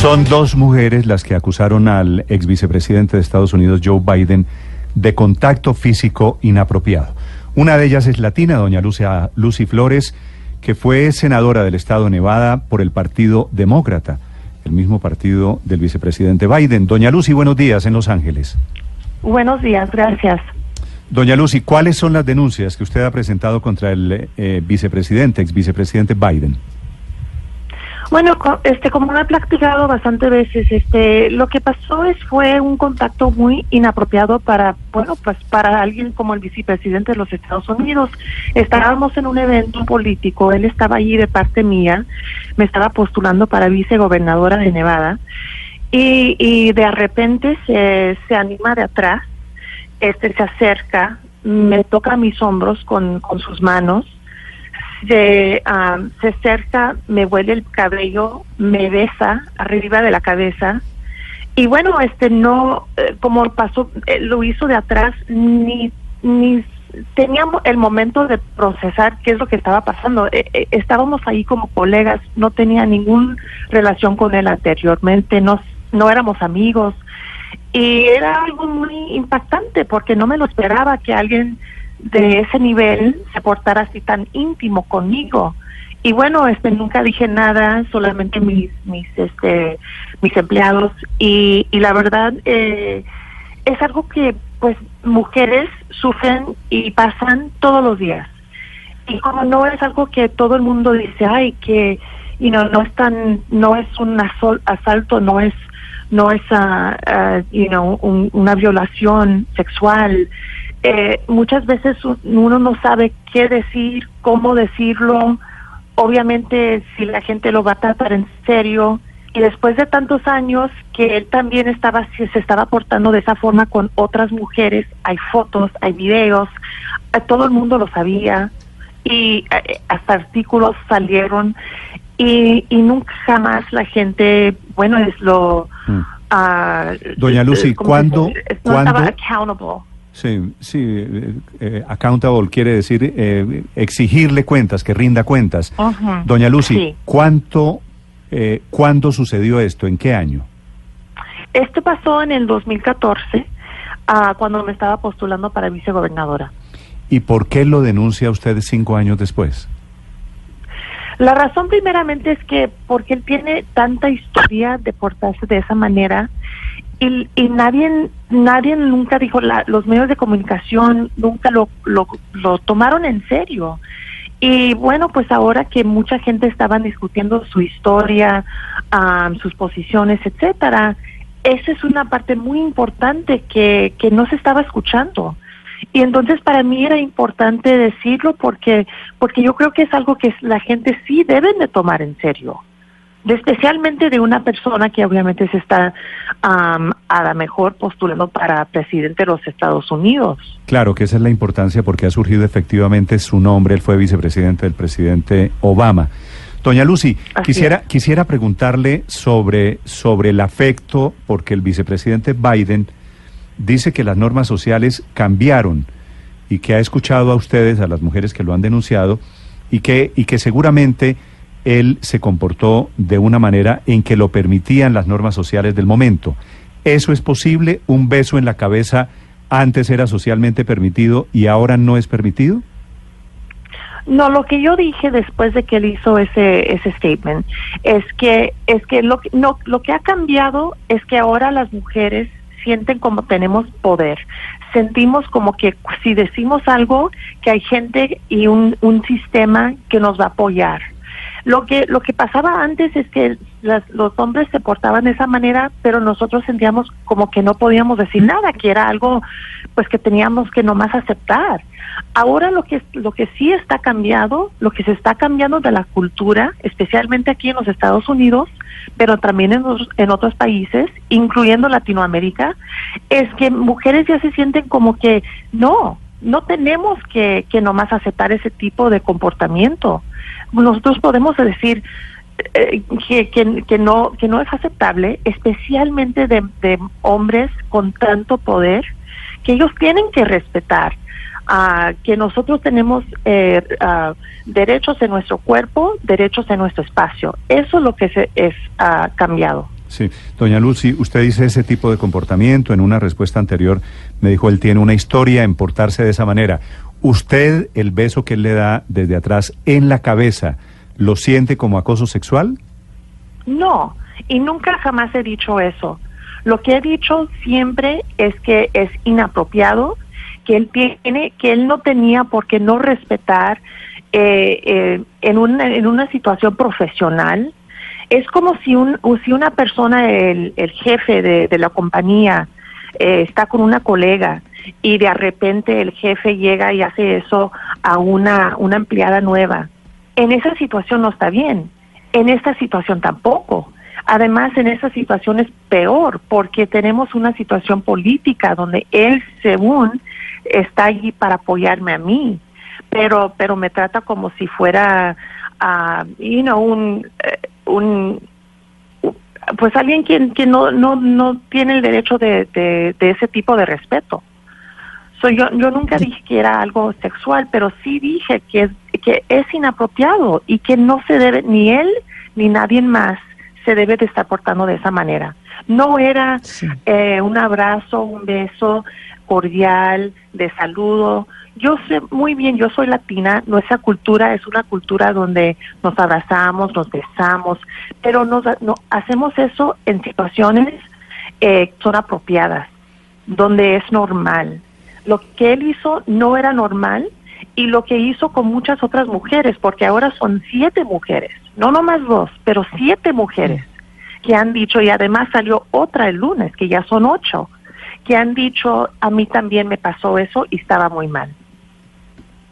Son dos mujeres las que acusaron al ex vicepresidente de Estados Unidos, Joe Biden, de contacto físico inapropiado. Una de ellas es latina, doña Lucia, Lucy Flores, que fue senadora del estado de Nevada por el Partido Demócrata, el mismo partido del vicepresidente Biden. Doña Lucy, buenos días en Los Ángeles. Buenos días, gracias. Doña Lucy, ¿cuáles son las denuncias que usted ha presentado contra el eh, vicepresidente, ex vicepresidente Biden? Bueno, este, como he platicado bastante veces, este, lo que pasó es fue un contacto muy inapropiado para, bueno, pues para alguien como el vicepresidente de los Estados Unidos. Estábamos en un evento político, él estaba allí de parte mía, me estaba postulando para vicegobernadora de Nevada y, y de repente se, se anima de atrás, este se acerca, me toca mis hombros con, con sus manos se, se acerca, me huele el cabello, me besa arriba de la cabeza. Y bueno, este no, eh, como pasó, eh, lo hizo de atrás, ni, ni teníamos el momento de procesar qué es lo que estaba pasando. Eh, estábamos ahí como colegas, no tenía ninguna relación con él anteriormente, no, no éramos amigos. Y era algo muy impactante porque no me lo esperaba que alguien de ese nivel se portara así tan íntimo conmigo. Y bueno, este nunca dije nada, solamente mis mis este mis empleados y, y la verdad eh, es algo que pues mujeres sufren y pasan todos los días. Y como no es algo que todo el mundo dice, ay, que y no no es tan no es un asalto, no es no es uh, you know, una violación sexual eh, muchas veces uno no sabe qué decir, cómo decirlo, obviamente si la gente lo va a tratar en serio. Y después de tantos años que él también estaba se estaba portando de esa forma con otras mujeres, hay fotos, hay videos, todo el mundo lo sabía. Y eh, hasta artículos salieron. Y, y nunca jamás la gente, bueno, es lo... Mm. Ah, Doña Lucy, ¿cuándo, ¿cuándo, accountable. Sí, sí, eh, eh, accountable quiere decir eh, exigirle cuentas, que rinda cuentas. Doña Lucy, ¿cuánto, ¿cuándo sucedió esto? ¿En qué año? Esto pasó en el 2014, ah, cuando me estaba postulando para vicegobernadora. ¿Y por qué lo denuncia usted cinco años después? La razón primeramente es que porque él tiene tanta historia de portarse de esa manera y, y nadie nadie nunca dijo la, los medios de comunicación nunca lo, lo, tomaron en serio. Y bueno pues ahora que mucha gente estaba discutiendo su historia sus posiciones etcétera esa es una parte muy importante que, que no se estaba escuchando. Y entonces para mí era importante decirlo porque porque yo creo que es algo que la gente sí deben de tomar en serio especialmente de una persona que obviamente se está a la mejor postulando para presidente de los Estados Unidos. Claro que esa es la importancia porque ha surgido efectivamente su nombre, él fue vicepresidente del presidente Obama. Doña Lucy, quisiera, quisiera preguntarle sobre, sobre el afecto, porque el vicepresidente Biden dice que las normas sociales cambiaron y que ha escuchado a ustedes, a las mujeres que lo han denunciado, y que, y que seguramente él se comportó de una manera en que lo permitían las normas sociales del momento. ¿Eso es posible? ¿Un beso en la cabeza antes era socialmente permitido y ahora no es permitido? No, lo que yo dije después de que él hizo ese ese statement es que es que lo no lo que ha cambiado es que ahora las mujeres sienten como tenemos poder. Sentimos como que si decimos algo que hay gente y un un sistema que nos va a apoyar. Lo que, lo que pasaba antes es que los hombres se portaban de esa manera, pero nosotros sentíamos como que no podíamos decir nada, que era algo pues que teníamos que nomás aceptar. Ahora lo que, lo que sí está cambiado, lo que se está cambiando de la cultura, especialmente aquí en los Estados Unidos, pero también en, en otros países, incluyendo Latinoamérica, es que mujeres ya se sienten como que no, no tenemos que, que nomás aceptar ese tipo de comportamiento. Nosotros podemos decir, eh, que, que, no que no es aceptable, especialmente de, hombres con tanto poder, que ellos tienen que respetar uh, que nosotros tenemos eh, uh, derechos en nuestro cuerpo, derechos en nuestro espacio. Eso es lo que se es uh, cambiado. Sí, doña Lucy, usted dice ese tipo de comportamiento. En una respuesta anterior me dijo él tiene una historia en portarse de esa manera. ¿Usted el beso que él le da desde atrás en la cabeza lo siente como acoso sexual? No, y nunca jamás he dicho eso. Lo que he dicho siempre es que es inapropiado, que él tiene, que él no tenía por qué no respetar eh, eh, en, una, en una situación profesional. Es como si, un, si una persona, el, el jefe de, la compañía, eh, está con una colega y de repente el jefe llega y hace eso a una, una empleada nueva. En esa situación no está bien, en esta situación tampoco. Además, en esa situación es peor porque tenemos una situación política donde él, según está allí para apoyarme a mí, pero pero me trata como si fuera, uh, you know, un, eh, un pues alguien que, que no, no, no tiene el derecho de, de, de ese tipo de respeto. So, yo, yo nunca dije que era algo sexual, pero sí dije que es, que es inapropiado y que no se debe, ni él ni nadie más se debe de estar portando de esa manera. No era sí. eh, un abrazo, un beso, cordial, de saludo. Yo sé muy bien, yo soy latina, nuestra cultura es una cultura donde nos abrazamos, nos besamos, pero nos, no, hacemos eso en situaciones eh, son apropiadas, donde es normal. Lo que él hizo no era normal y lo que hizo con muchas otras mujeres, porque ahora son siete mujeres, no nomás dos, pero siete mujeres que han dicho, y además salió otra el lunes, que ya son ocho que han dicho, a mí también me pasó eso y estaba muy mal.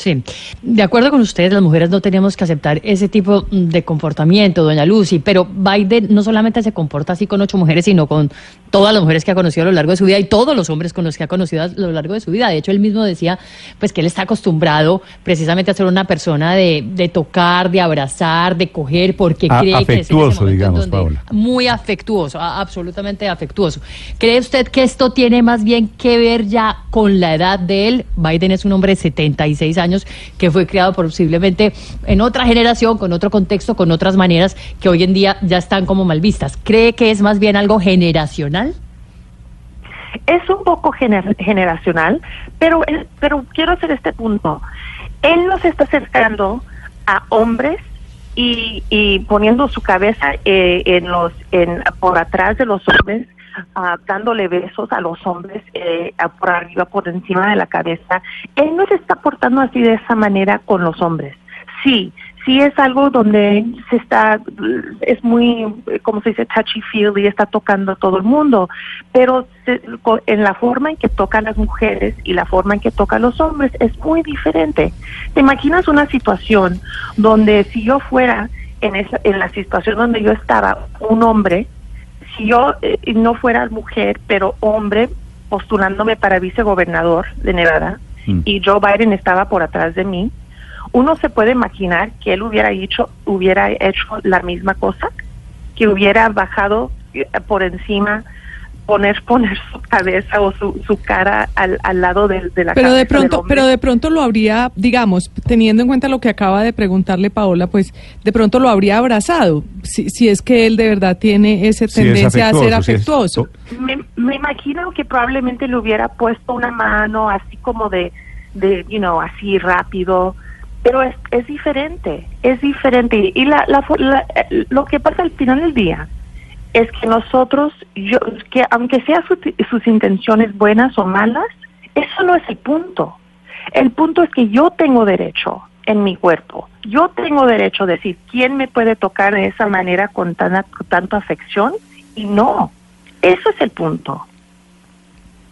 Sí, de acuerdo con ustedes, las mujeres no tenemos que aceptar ese tipo de comportamiento, doña Lucy, pero Biden no solamente se comporta así con ocho mujeres, sino con todas las mujeres que ha conocido a lo largo de su vida y todos los hombres con los que ha conocido a lo largo de su vida. De hecho, él mismo decía pues que él está acostumbrado precisamente a ser una persona de, de tocar, de abrazar, de coger, porque a, cree que es digamos, donde, muy afectuoso, a, absolutamente afectuoso. ¿Cree usted que esto tiene más bien que ver ya con la edad de él? Biden es un hombre de 76 años que fue creado posiblemente en otra generación, con otro contexto, con otras maneras que hoy en día ya están como mal vistas. ¿Cree que es más bien algo generacional? Es un poco gener generacional, pero, pero quiero hacer este punto. Él nos está acercando a hombres y, y poniendo su cabeza eh, en los en por atrás de los hombres uh, dándole besos a los hombres eh, por arriba por encima de la cabeza. Él no se está portando así de esa manera con los hombres. Sí sí es algo donde se está, es muy, como se dice, touchy feel y está tocando a todo el mundo, pero se, en la forma en que tocan las mujeres y la forma en que tocan los hombres es muy diferente. ¿Te imaginas una situación donde si yo fuera en, esa, en la situación donde yo estaba, un hombre, si yo eh, no fuera mujer, pero hombre, postulándome para vicegobernador de Nevada, mm. y Joe Biden estaba por atrás de mí, uno se puede imaginar que él hubiera hecho, hubiera hecho la misma cosa, que hubiera bajado por encima, poner poner su cabeza o su, su cara al, al lado de, de la pero de pronto pero de pronto lo habría digamos teniendo en cuenta lo que acaba de preguntarle Paola pues de pronto lo habría abrazado si, si es que él de verdad tiene esa tendencia a ser afectuoso si es... me, me imagino que probablemente le hubiera puesto una mano así como de de you know así rápido pero es, es diferente, es diferente. Y la, la, la, lo que pasa al final del día es que nosotros, yo, que aunque sean su, sus intenciones buenas o malas, eso no es el punto. El punto es que yo tengo derecho en mi cuerpo. Yo tengo derecho a decir quién me puede tocar de esa manera con tanta afección y no. Eso es el punto.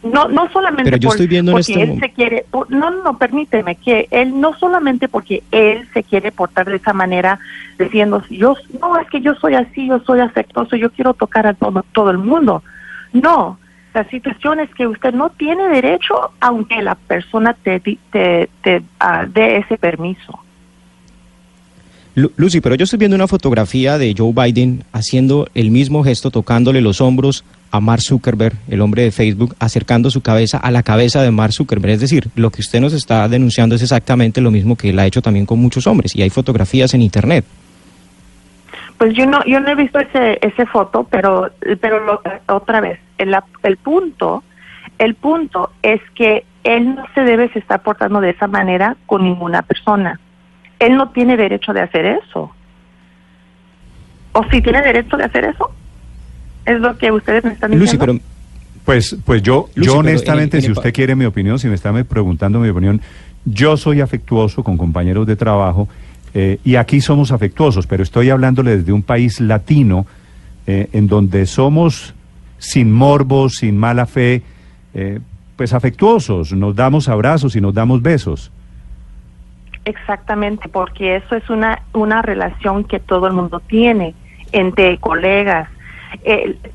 No, no solamente Pero yo estoy viendo porque en este él se quiere, no, no, permíteme, que él no solamente porque él se quiere portar de esa manera, diciendo, yo, no, es que yo soy así, yo soy afectuoso, yo quiero tocar a todo, todo el mundo. No, la situación es que usted no tiene derecho aunque la persona te, te, te ah, dé ese permiso. Lucy, pero yo estoy viendo una fotografía de Joe Biden haciendo el mismo gesto, tocándole los hombros a Mark Zuckerberg, el hombre de Facebook, acercando su cabeza a la cabeza de Mark Zuckerberg. Es decir, lo que usted nos está denunciando es exactamente lo mismo que él ha hecho también con muchos hombres y hay fotografías en Internet. Pues yo no, yo no he visto ese, ese foto, pero, pero otra vez, el, el punto, el punto es que él no se debe estar portando de esa manera con ninguna persona. Él no tiene derecho de hacer eso. ¿O si tiene derecho de hacer eso? Es lo que ustedes me están diciendo. pero... Pues, pues yo, yo honestamente, si usted quiere mi opinión, si me está preguntando mi opinión, yo soy afectuoso con compañeros de trabajo eh, y aquí somos afectuosos, pero estoy hablándole desde un país latino eh, en donde somos sin morbo, sin mala fe, eh, pues afectuosos, nos damos abrazos y nos damos besos. Exactamente, porque eso es una, una relación que todo el mundo tiene entre colegas.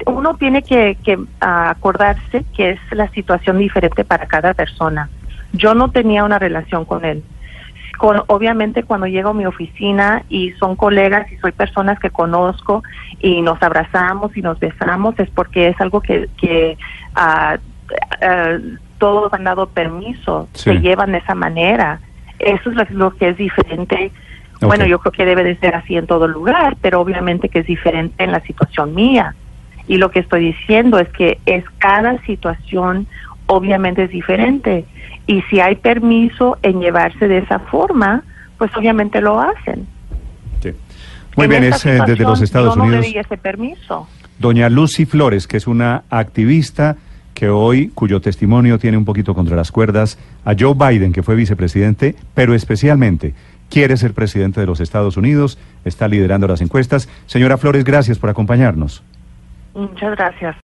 Uno tiene que, que acordarse que es la situación diferente para cada persona. Yo no tenía una relación con él obviamente cuando llego a mi oficina y son colegas y soy personas que conozco y nos abrazamos y nos besamos es porque es algo que, que uh, todos han dado permiso, se llevan de esa manera. Eso es lo, que es diferente. Bueno, yo creo que debe de ser así en todo lugar, pero obviamente que es diferente en la situación mía. Y lo que estoy diciendo es que es cada situación obviamente es diferente. Y si hay permiso en llevarse de esa forma, pues obviamente lo hacen. Sí. Muy bien, es eh, desde los Estados yo Unidos. No ese permiso. Doña Lucy Flores, que es una activista que hoy, cuyo testimonio tiene un poquito contra las cuerdas, a Joe Biden, que fue vicepresidente, pero especialmente quiere ser presidente de los Estados Unidos, está liderando las encuestas. Señora Flores, gracias por acompañarnos. Muchas gracias.